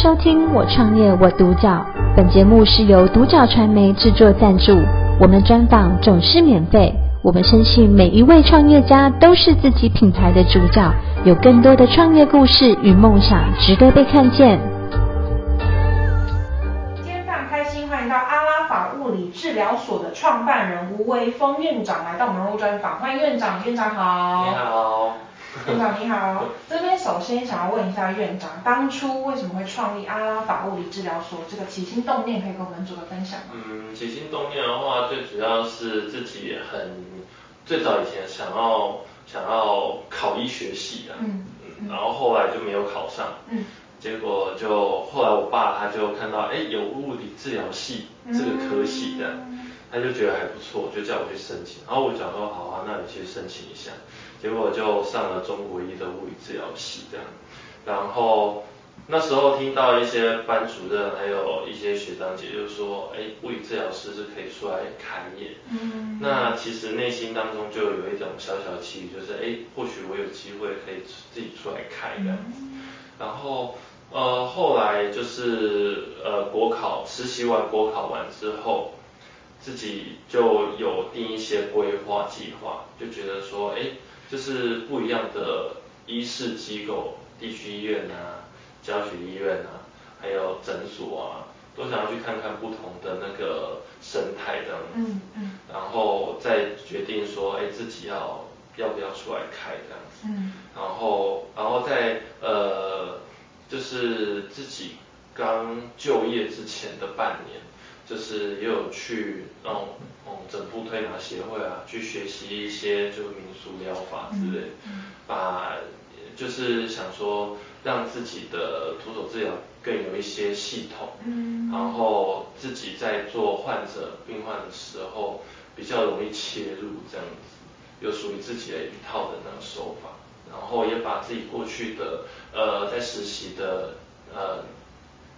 收听我创业我独角，本节目是由独角传媒制作赞助，我们专访总是免费。我们深信每一位创业家都是自己品牌的主角，有更多的创业故事与梦想值得被看见。今天非常开心，欢迎到阿拉法物理治疗所的创办人吴维峰院长来到我们的专访，欢迎院长，院长好。你好。院长你好，这边首先想要问一下院长，当初为什么会创立阿拉法物理治疗所？这个起心动念可以跟我们做个分享吗？嗯，起心动念的话，最主要是自己很最早以前想要想要考医学系的，嗯，嗯，然后后来就没有考上，嗯，结果就后来我爸他就看到，哎，有物理治疗系这个科系的，嗯，他就觉得还不错，就叫我去申请，然后我讲说好啊，那你去申请一下。结果就上了中国医的物理治疗系这样，然后那时候听到一些班主任还有一些学长姐就说，哎，物理治疗师是可以出来开业。嗯。那其实内心当中就有一种小小的期许，就是哎，或许我有机会可以自己出来开这样子。然后呃后来就是呃国考实习完国考完之后，自己就有定一些规划计划，就觉得说哎。就是不一样的医事机构，地区医院啊，教学医院啊，还有诊所啊，都想要去看看不同的那个生态这样。子，嗯嗯，然后再决定说，哎，自己要要不要出来开这样子，嗯，然后然后在呃，就是自己刚就业之前的半年。就是也有去那种嗯整部推拿协会啊，去学习一些就是民俗疗法之类，把就是想说让自己的徒手治疗更有一些系统，然后自己在做患者病患的时候比较容易切入这样子，有属于自己的一套的那个手法，然后也把自己过去的呃在实习的呃。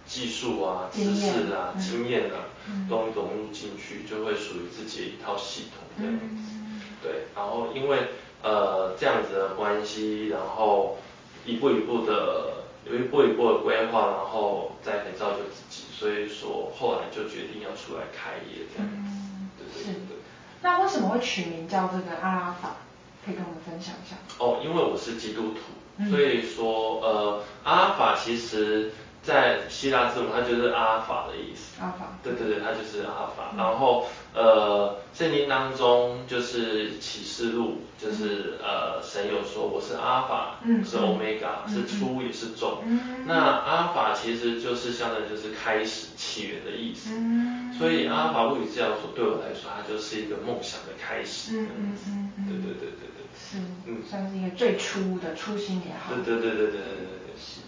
技术啊、知识啊、经验啊，嗯、都融入进去，就会属于自己的一套系统这样子。嗯、对，然后因为呃这样子的关系，然后一步一步的有一步一步的规划，然后再可以造就自己，所以说后来就决定要出来开业这样子。对对，对。那为什么会取名叫这个阿拉法？可以跟我们分享一下。哦，因为我是基督徒，所以说呃阿拉法其实。在希腊字母，它就是阿尔法的意思。阿尔法。对对对，它就是阿尔法。嗯、然后呃，圣经当中就是启示录，就是呃，神有说我是阿尔法，嗯、是欧米伽，是初也是终。嗯、那阿尔法其实就是相当于就是开始起源的意思。嗯、所以阿尔法物理治疗所对我来说，它就是一个梦想的开始。嗯嗯嗯嗯。对对对对对。是。嗯，算是一个最初的初心也好。对对对对对对对是。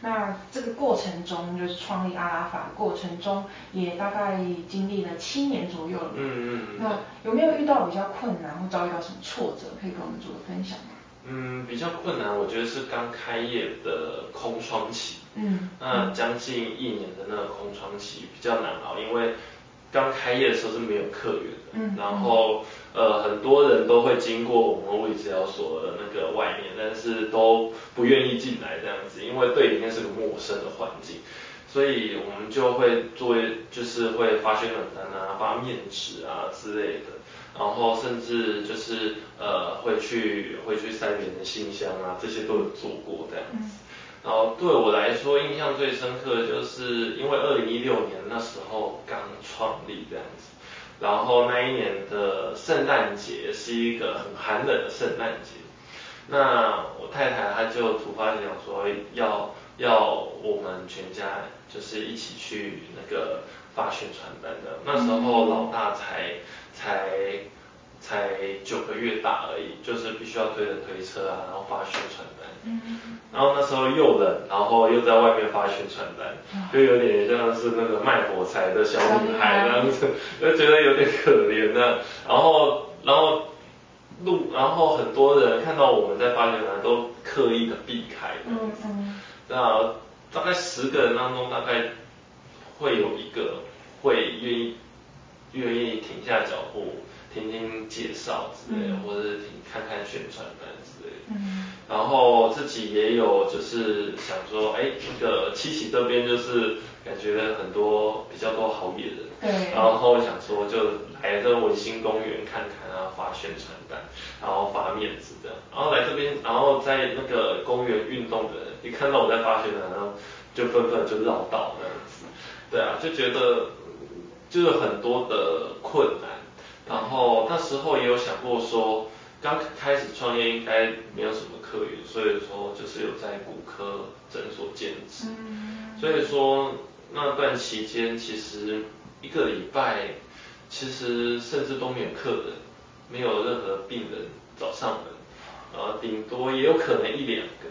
那这个过程中，就是创立阿拉法过程中，也大概经历了七年左右了。嗯嗯。嗯，那有没有遇到比较困难或遭遇到什么挫折，可以跟我们做个分享吗？嗯，比较困难，我觉得是刚开业的空窗期。嗯。那将近一年的那个空窗期比较难熬，因为刚开业的时候是没有客源的。嗯。然后。呃，很多人都会经过我们物理治疗所的那个外面，但是都不愿意进来这样子，因为对里面是个陌生的环境，所以我们就会做，就是会发宣传单啊，发面纸啊之类的，然后甚至就是呃会去会去塞别人的信箱啊，这些都有做过这样子。然后对我来说印象最深刻的就是因为二零一六年那时候刚创立这样子。然后那一年的圣诞节是一个很寒冷的圣诞节，那我太太她就突发奇想说要要我们全家就是一起去那个发宣传单的，那时候老大才才才九个月大而已，就是必须要推着推车啊，然后发宣传。嗯。然后那时候又冷，然后又在外面发宣传单，就有点像是那个卖火柴的小女孩那样子，就觉得有点可怜呢。然后，然后路，然后很多人看到我们在发宣传单，都刻意的避开。嗯嗯。那大概十个人当中，大概会有一个会愿意愿意停下脚步，听听介绍之类的，或者是听看看宣传单。然后自己也有就是想说，哎，那个七喜这边就是感觉很多比较多好野人，对，然后想说就来这个文心公园看看啊，发宣传单，然后发面子这样，然后来这边，然后在那个公园运动的人一看到我在发宣传，然后就纷纷就绕道这样子，对啊，就觉得就是很多的困难，然后那时候也有想过说。刚开始创业应该没有什么客源，所以说就是有在骨科诊所兼职。嗯。所以说那段期间其实一个礼拜其实甚至都没有客人，没有任何病人找上门，然后，顶多也有可能一两个。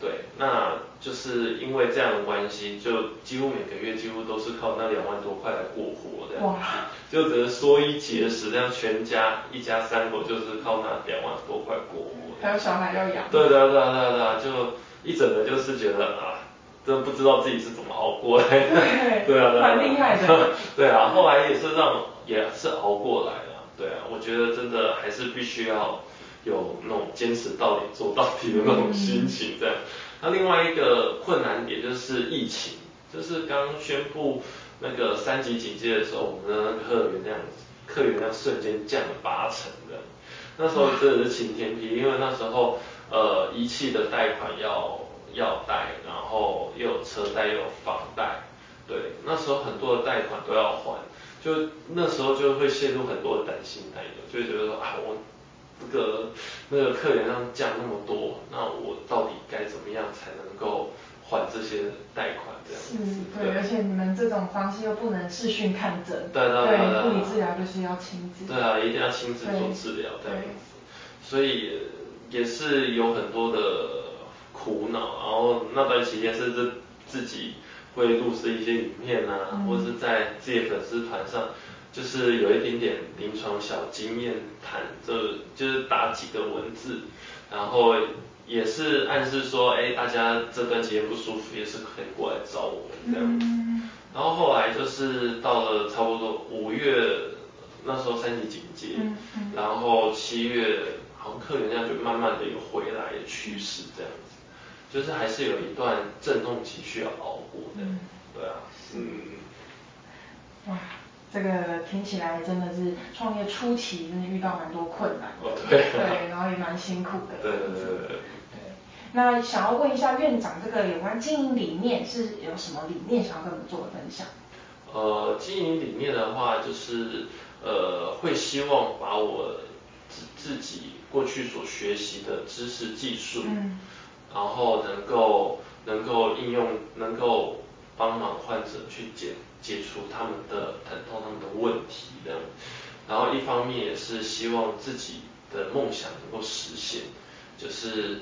对，那就是因为这样的关系，就几乎每个月几乎都是靠那两万多块来过活这样子，哇就只能说一节食，这样全家一家三口就是靠那两万多块过活。还有小孩要养。对对对对对，就一整个就是觉得啊，真不知道自己是怎么熬过来的。对对啊，蛮厉害的。对啊，后来也是让也是熬过来了。对啊，我觉得真的还是必须要。有那种坚持到底做到底的那种心情，这样。那另外一个困难点就是疫情，就是刚宣布那个三级警戒的时候，我们的客源量客源量瞬间降了八成的。那时候真的是晴天霹雳，因为那时候呃仪器的贷款要要贷，然后又有车贷又有房贷，对，那时候很多的贷款都要还，就那时候就会陷入很多的担心担忧，就会觉得说啊我。这个那个客源量降那么多，那我到底该怎么样才能够还这些贷款？这样子。是，对，对而且你们这种方式又不能视讯看诊，对对对，物理治疗就是要亲自。对啊，一定要亲自做治疗这样子。所以也是有很多的苦恼，然后那段期间甚至自己会录制一些影片啊，嗯、或者是在自己的粉丝团上。就是有一点点临床小经验谈，就就是打几个文字，然后也是暗示说，哎，大家这段时间不舒服也是可以过来找我们这样。子。然后后来就是到了差不多五月，那时候三级警戒，然后七月好像客源量就慢慢的有回来的趋势这样子，就是还是有一段阵痛期需要熬过的，对啊，嗯，哇。这个听起来真的是创业初期真的遇到蛮多困难的，哦、对、啊，对，然后也蛮辛苦的。对对对对。对，那想要问一下院长，这个有关经营理念是有什么理念想要跟我们做的分享？呃，经营理念的话，就是呃，会希望把我自自己过去所学习的知识技术，嗯，然后能够能够应用，能够帮忙患者去解。解除他们的疼痛，他们的问题这样，然后一方面也是希望自己的梦想能够实现，就是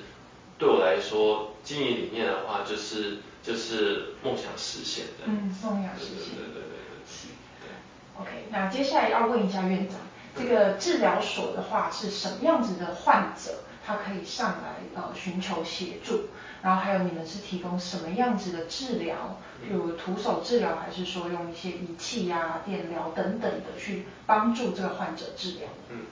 对我来说，经营理念的话，就是就是梦想实现的。嗯，梦想实现。对对对对对。是。OK，那接下来要问一下院长，这个治疗所的话是什么样子的患者，他可以上来呃寻求协助？然后还有你们是提供什么样子的治疗，比如徒手治疗，还是说用一些仪器呀、啊、电疗等等的去帮助这个患者治疗？嗯，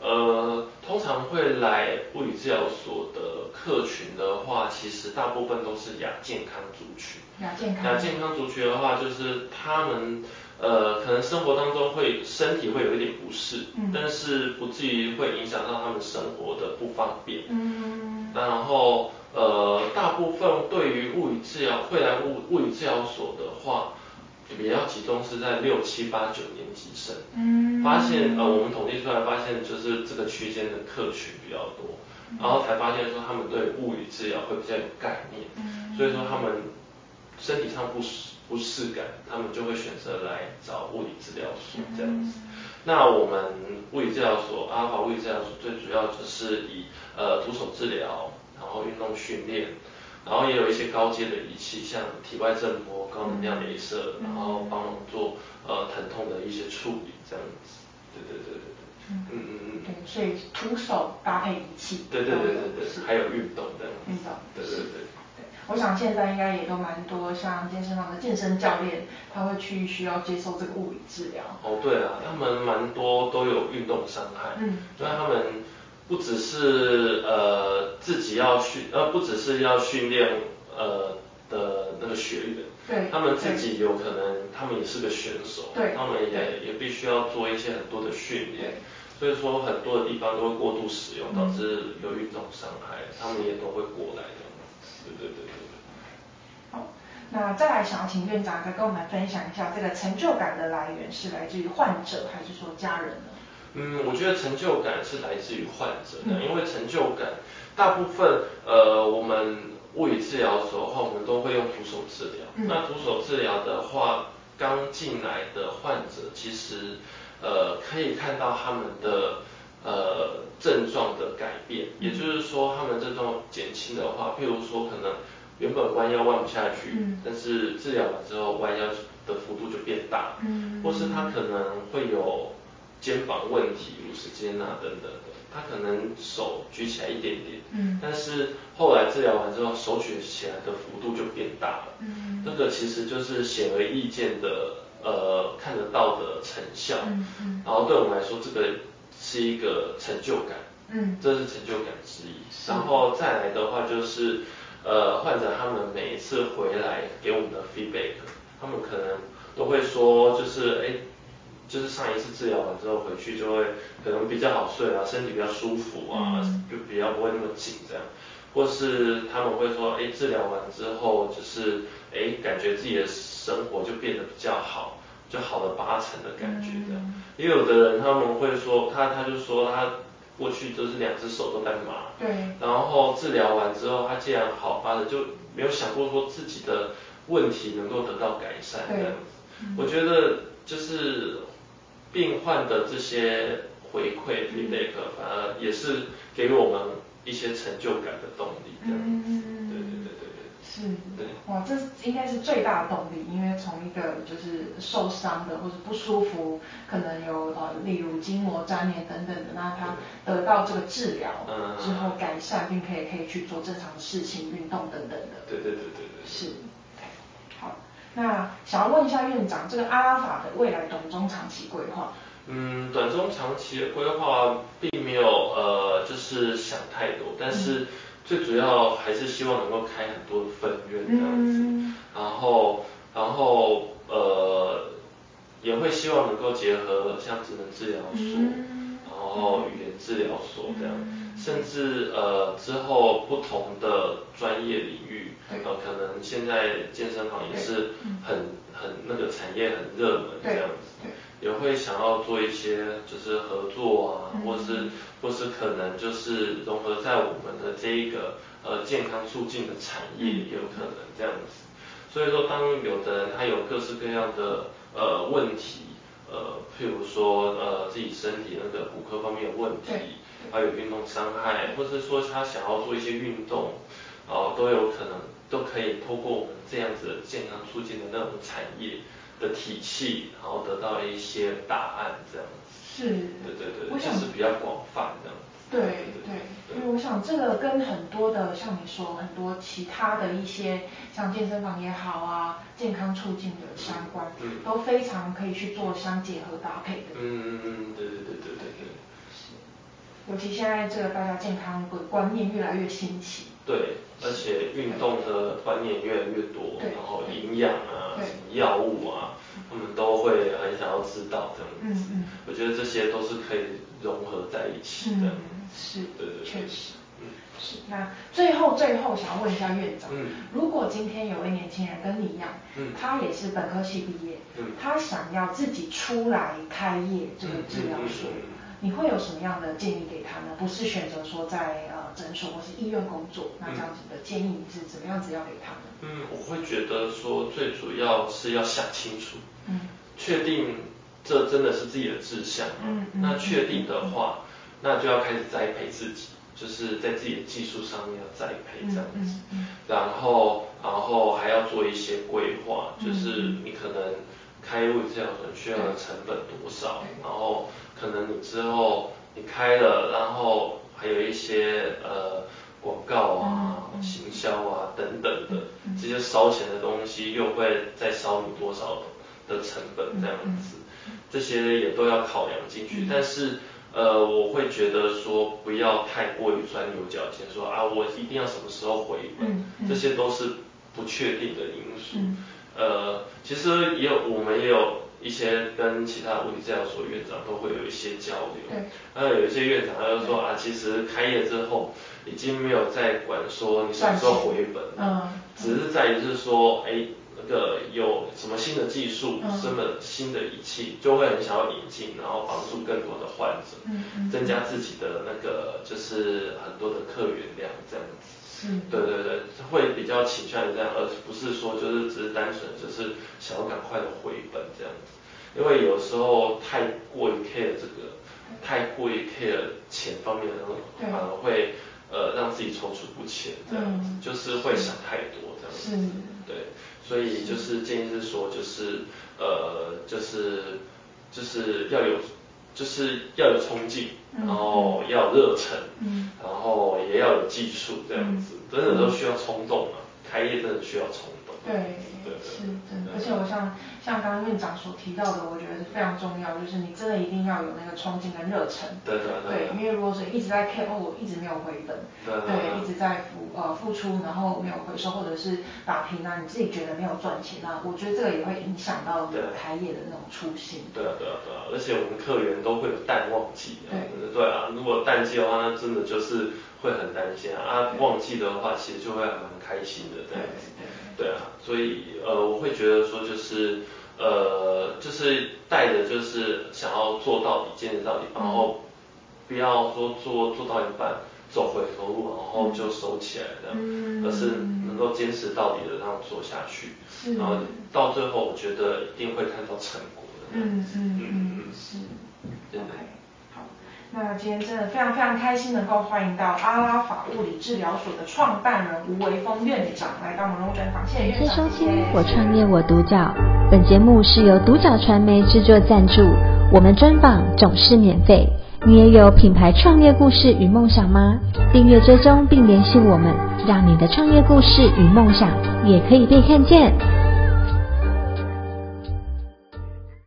呃，通常会来物理治疗所的客群的话，其实大部分都是亚健康族群。亚健康。亚健康族群的话，就是他们呃可能生活当中会身体会有一点不适，嗯，但是不至于会影响到他们生活的不方便。嗯，然后。呃，大部分对于物理治疗会来物物理治疗所的话，比较集中是在六七八九年级生。嗯。发现呃，我们统计出来发现，就是这个区间的客群比较多，然后才发现说他们对物理治疗会比较有概念。嗯。所以说他们身体上不适不适感，他们就会选择来找物理治疗所这样子。嗯。那我们物理治疗所阿华物理治疗所最主要就是以呃徒手治疗。然后运动训练，然后也有一些高阶的仪器，像体外震波、高能量镭射，嗯、然后帮忙做呃疼痛的一些处理，这样子。对对对对对。嗯嗯嗯嗯。对，所以徒手搭配仪器。对对对对对。还有运动这样子。运动。对对对。对，我想现在应该也都蛮多像健身房的健身教练，他会去需要接受这个物理治疗。哦，对啊，他们蛮多都有运动伤害。嗯。因为他们。不只是呃自己要训，呃不只是要训练呃的那个学员，对，他们自己有可能他们也是个选手，对，他们也也必须要做一些很多的训练，所以说很多的地方都会过度使用，导致有运动伤害，他们也都会过来的，对对对。好，那再来想要请院长再跟我们分享一下，这个成就感的来源是来自于患者还是说家人呢？嗯，我觉得成就感是来自于患者的，因为成就感大部分呃，我们物理治疗的时候，我们都会用徒手治疗。嗯、那徒手治疗的话，刚进来的患者其实呃可以看到他们的呃症状的改变，也就是说他们症状减轻的话，譬如说可能原本弯腰弯不下去，嗯、但是治疗完之后弯腰的幅度就变大，嗯、或是他可能会有。肩膀问题、五十肩啊等等的，他可能手举起来一点点，嗯，但是后来治疗完之后，手举起来的幅度就变大了，嗯，这个其实就是显而易见的，呃，看得到的成效，嗯嗯，然后对我们来说，这个是一个成就感，嗯，这是成就感之一，然后再来的话就是，呃，患者他们每一次回来给我们的 feedback，他们可能都会说，就是哎。就是上一次治疗完之后回去就会可能比较好睡啊，身体比较舒服啊，嗯、就比较不会那么紧这样，或是他们会说，哎，治疗完之后就是哎，感觉自己的生活就变得比较好，就好了八成的感觉这样。嗯、也有的人他们会说，他他就说他过去就是两只手都在麻，对，然后治疗完之后他既然好发了，就没有想过说自己的问题能够得到改善这样子。嗯、我觉得就是。病患的这些回馈 feedback 反而也是给我们一些成就感的动力，这样子。是。对。哇，这应该是最大的动力，因为从一个就是受伤的或者不舒服，可能有呃，例如筋膜粘连等等的，那他得到这个治疗之后改善，并可以可以去做正常的事情、运动等等的。对对对对对。是。好那想要问一下院长，这个阿拉法的未来短中长期规划？嗯，短中长期的规划并没有呃，就是想太多，但是最主要还是希望能够开很多的分院这样子，嗯、然后然后呃也会希望能够结合像职能治疗所，嗯、然后语言治疗所这样，嗯、甚至呃之后不同的专业领域。呃，可能现在健身房也是很很那个产业很热门这样子，也会想要做一些就是合作啊，或是或是可能就是融合在我们的这一个呃健康促进的产业也有可能这样子。所以说，当有的人他有各式各样的呃问题，呃，譬如说呃自己身体那个骨科方面有问题，还有运动伤害，或是说他想要做一些运动，哦，都有可能。都可以透过我们这样子健康促进的那种产业的体系，然后得到一些答案，这样子。是。对对对，就是比较广泛这样子。对对，因为我想这个跟很多的像你说很多其他的一些像健身房也好啊，健康促进的相关，嗯，都非常可以去做相结合搭配的。嗯嗯嗯，对对对对对对。是。尤其现在这个大家健康的观念越来越兴起。对，而且运动的观念越来越多，然后营养啊、什么药物啊，他们都会很想要知道这样子。嗯嗯。我觉得这些都是可以融合在一起的。嗯，是。对对，确实。嗯。是。那最后最后想要问一下院长，嗯，如果今天有位年轻人跟你一样，嗯，他也是本科系毕业，嗯，他想要自己出来开业这个治疗所。你会有什么样的建议给他呢？不是选择说在呃诊所或是医院工作，那这样子的建议你是怎么样子要给他呢？嗯，我会觉得说最主要是要想清楚，嗯，确定这真的是自己的志向，嗯，那确定的话，那就要开始栽培自己，就是在自己的技术上面要栽培这样子，嗯然后然后还要做一些规划，就是你可能开物理治疗所需要的成本多少，然后。可能你之后你开了，然后还有一些呃广告啊、行销啊等等的这些烧钱的东西，又会再烧你多少的成本这样子，这些也都要考量进去。但是呃，我会觉得说不要太过于钻牛角尖，说啊，我一定要什么时候回本，嗯嗯、这些都是不确定的因素。嗯、呃，其实也有，我们也有一些跟其他物理治疗所院长都会有一些交流。对。那有一些院长他就说啊，其实开业之后已经没有再管说你什么时候回本，嗯，只是在于是说，哎。那个有什么新的技术，什么新的仪器，就会很想要引进，然后帮助更多的患者，增加自己的那个就是很多的客源量这样子。嗯，对对对，会比较倾向于这样，而不是说就是只是单纯就是想要赶快的回本这样子。因为有时候太过于 care 这个，太过于 care 钱方面的东西，反而会呃让自己踌躇不前这样子，就是会想太多这样子。对。所以就是建议是说，就是呃，就是就是要有，就是要有冲劲，然后要有热忱，嗯，然后也要有技术这样子，真的都需要冲动嘛，开业真的需要冲动。对，对，是真的。而且我像像刚刚院长所提到的，我觉得是非常重要，就是你真的一定要有那个冲劲跟热忱。对对对。因为如果是一直在 care，哦，我一直没有回本，对对，一直在付呃付出，然后没有回收，或者是打平啊，你自己觉得没有赚钱，那我觉得这个也会影响到你开业的那种初心。对啊对啊对啊，而且我们客源都会有淡旺季。对对啊，如果淡季的话，那真的就是会很担心啊。啊，旺季的话，其实就会还蛮开心的这样子。对啊，所以呃，我会觉得说就是呃，就是带着就是想要做到底，坚持到底，然后不要说做做到一半走回头路，然后就收起来这样，嗯、而是能够坚持到底的这样做下去，然后到最后我觉得一定会看到成果的。嗯嗯嗯，是，对。那今天真的非常非常开心，能够欢迎到阿拉法物理治疗所的创办人吴维峰院长来到我们龙专访。谢谢院长。感谢收听《我创业我独角》，本节目是由独角传媒制作赞助，我们专访总是免费。你也有品牌创业故事与梦想吗？订阅追踪并联系我们，让你的创业故事与梦想也可以被看见。